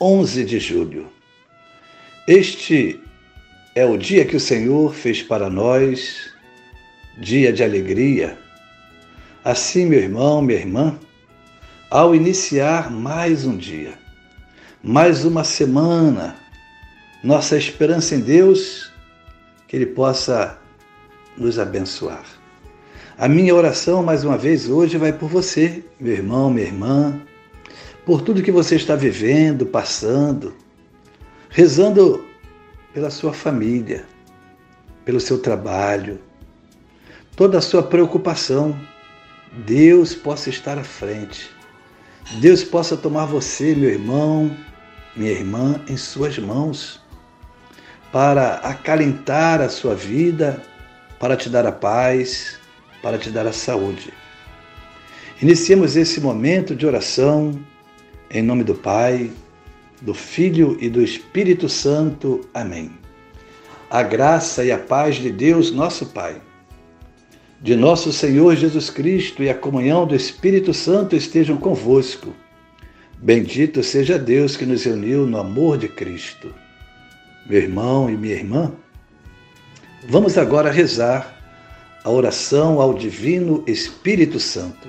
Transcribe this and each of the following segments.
11 de julho. Este é o dia que o Senhor fez para nós, dia de alegria. Assim, meu irmão, minha irmã, ao iniciar mais um dia, mais uma semana, nossa esperança em Deus, que Ele possa nos abençoar. A minha oração, mais uma vez, hoje vai por você, meu irmão, minha irmã, por tudo que você está vivendo, passando, rezando pela sua família, pelo seu trabalho, toda a sua preocupação. Deus possa estar à frente. Deus possa tomar você, meu irmão, minha irmã, em suas mãos, para acalentar a sua vida, para te dar a paz, para te dar a saúde. Iniciemos esse momento de oração em nome do Pai, do Filho e do Espírito Santo. Amém. A graça e a paz de Deus, nosso Pai, de nosso Senhor Jesus Cristo e a comunhão do Espírito Santo estejam convosco. Bendito seja Deus que nos uniu no amor de Cristo. Meu irmão e minha irmã, vamos agora rezar a oração ao Divino Espírito Santo.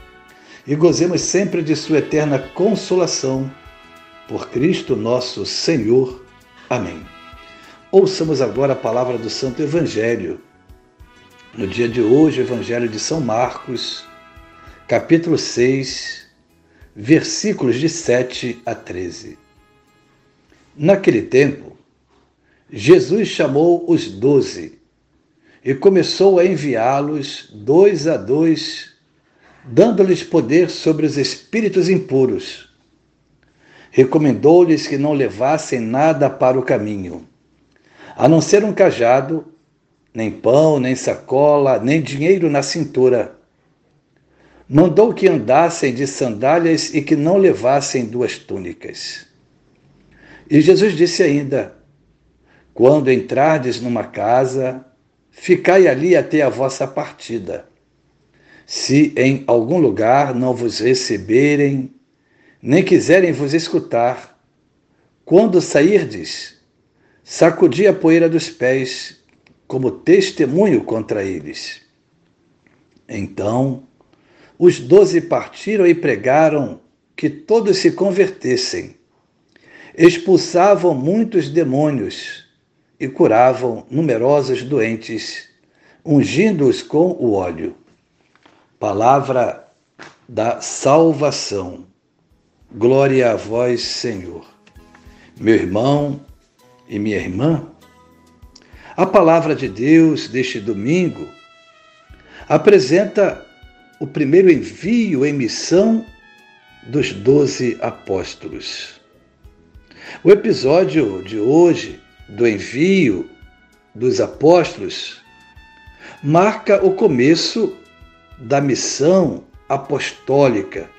e gozemos sempre de Sua eterna consolação. Por Cristo nosso Senhor. Amém. Ouçamos agora a palavra do Santo Evangelho. No dia de hoje, o Evangelho de São Marcos, capítulo 6, versículos de 7 a 13. Naquele tempo, Jesus chamou os doze e começou a enviá-los dois a dois dando-lhes poder sobre os espíritos impuros. Recomendou-lhes que não levassem nada para o caminho, a não ser um cajado, nem pão, nem sacola, nem dinheiro na cintura. Mandou que andassem de sandálias e que não levassem duas túnicas. E Jesus disse ainda: Quando entrardes numa casa, ficai ali até a vossa partida. Se em algum lugar não vos receberem, nem quiserem vos escutar, quando sairdes, sacudi a poeira dos pés como testemunho contra eles. Então, os doze partiram e pregaram que todos se convertessem. Expulsavam muitos demônios e curavam numerosos doentes, ungindo-os com o óleo. Palavra da salvação. Glória a vós, Senhor. Meu irmão e minha irmã, a palavra de Deus deste domingo apresenta o primeiro envio em missão dos doze apóstolos. O episódio de hoje, do envio dos apóstolos, marca o começo da missão apostólica,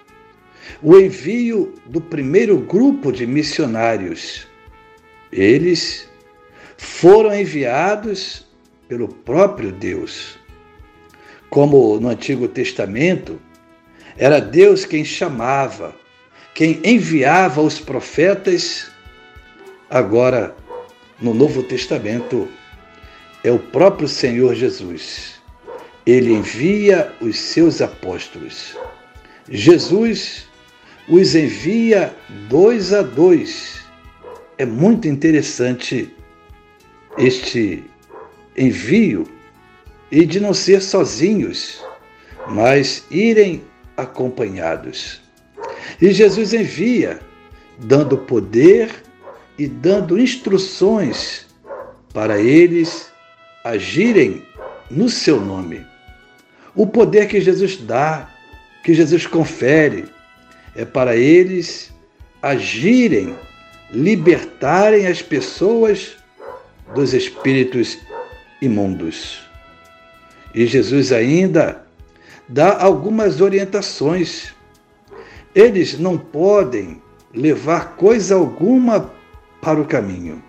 o envio do primeiro grupo de missionários. Eles foram enviados pelo próprio Deus. Como no Antigo Testamento, era Deus quem chamava, quem enviava os profetas. Agora, no Novo Testamento, é o próprio Senhor Jesus ele envia os seus apóstolos. Jesus os envia dois a dois, é muito interessante este envio e de não ser sozinhos, mas irem acompanhados. E Jesus envia, dando poder e dando instruções para eles agirem no seu nome. O poder que Jesus dá, que Jesus confere, é para eles agirem, libertarem as pessoas dos espíritos imundos. E Jesus ainda dá algumas orientações. Eles não podem levar coisa alguma para o caminho,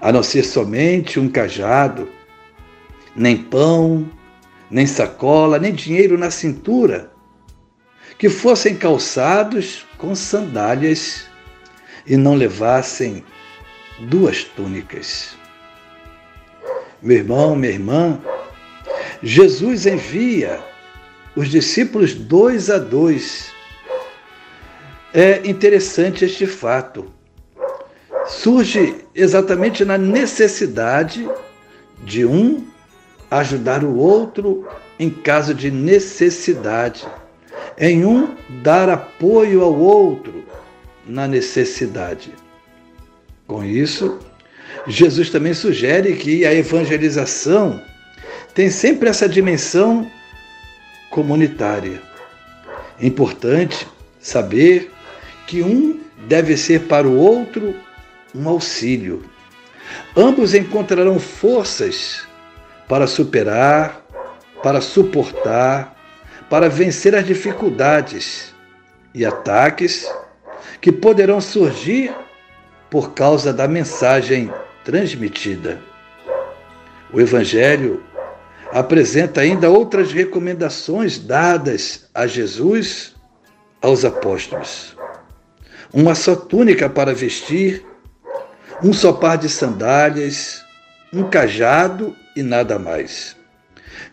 a não ser somente um cajado, nem pão, nem sacola, nem dinheiro na cintura, que fossem calçados com sandálias e não levassem duas túnicas. Meu irmão, minha irmã, Jesus envia os discípulos dois a dois. É interessante este fato. Surge exatamente na necessidade de um ajudar o outro em caso de necessidade, em um dar apoio ao outro na necessidade. Com isso, Jesus também sugere que a evangelização tem sempre essa dimensão comunitária. É importante saber que um deve ser para o outro um auxílio. Ambos encontrarão forças para superar, para suportar, para vencer as dificuldades e ataques que poderão surgir por causa da mensagem transmitida. O Evangelho apresenta ainda outras recomendações dadas a Jesus aos apóstolos. Uma só túnica para vestir, um só par de sandálias, um cajado e nada mais.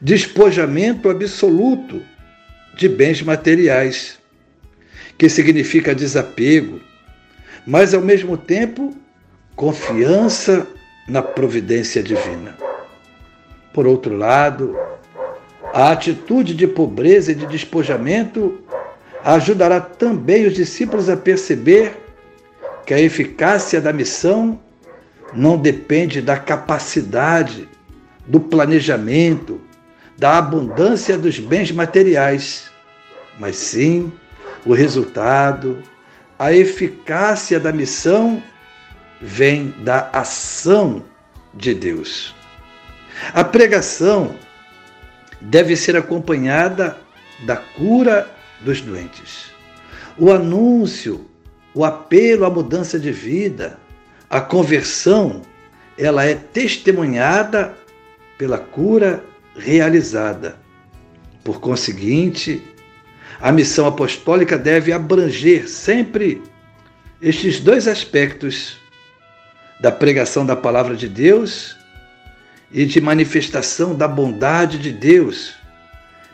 Despojamento absoluto de bens materiais, que significa desapego, mas ao mesmo tempo confiança na providência divina. Por outro lado, a atitude de pobreza e de despojamento ajudará também os discípulos a perceber que a eficácia da missão não depende da capacidade, do planejamento, da abundância dos bens materiais, mas sim o resultado, a eficácia da missão vem da ação de Deus. A pregação deve ser acompanhada da cura dos doentes. O anúncio, o apelo à mudança de vida, a conversão, ela é testemunhada pela cura realizada. Por conseguinte, a missão apostólica deve abranger sempre estes dois aspectos da pregação da palavra de Deus e de manifestação da bondade de Deus,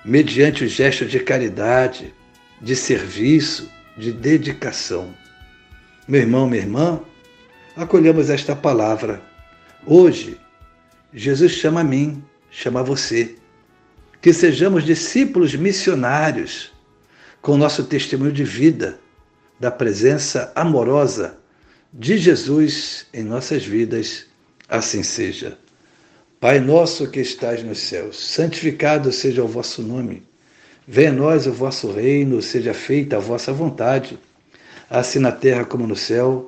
mediante o gesto de caridade, de serviço, de dedicação. Meu irmão, minha irmã, acolhamos esta palavra. Hoje, Jesus chama a mim, chama a você. Que sejamos discípulos missionários, com nosso testemunho de vida, da presença amorosa de Jesus em nossas vidas, assim seja. Pai nosso que estais nos céus, santificado seja o vosso nome. Venha a nós o vosso reino, seja feita a vossa vontade, assim na terra como no céu.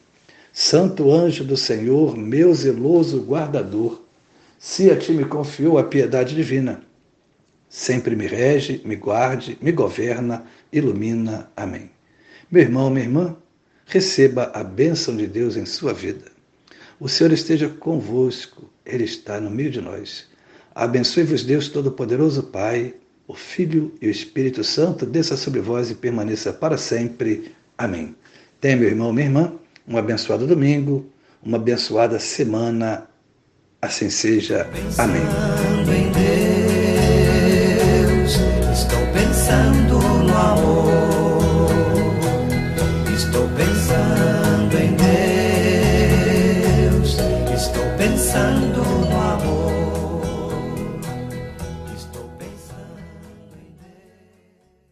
Santo anjo do Senhor, meu zeloso guardador, se a ti me confiou a piedade divina, sempre me rege, me guarde, me governa, ilumina. Amém. Meu irmão, minha irmã, receba a bênção de Deus em sua vida. O Senhor esteja convosco, Ele está no meio de nós. Abençoe-vos, Deus Todo-Poderoso, Pai, o Filho e o Espírito Santo, desça sobre vós e permaneça para sempre. Amém. Tenha, meu irmão, minha irmã, um abençoado domingo, uma abençoada semana. Assim seja. Amém. Em Deus, estou pensando no amor. Estou pensando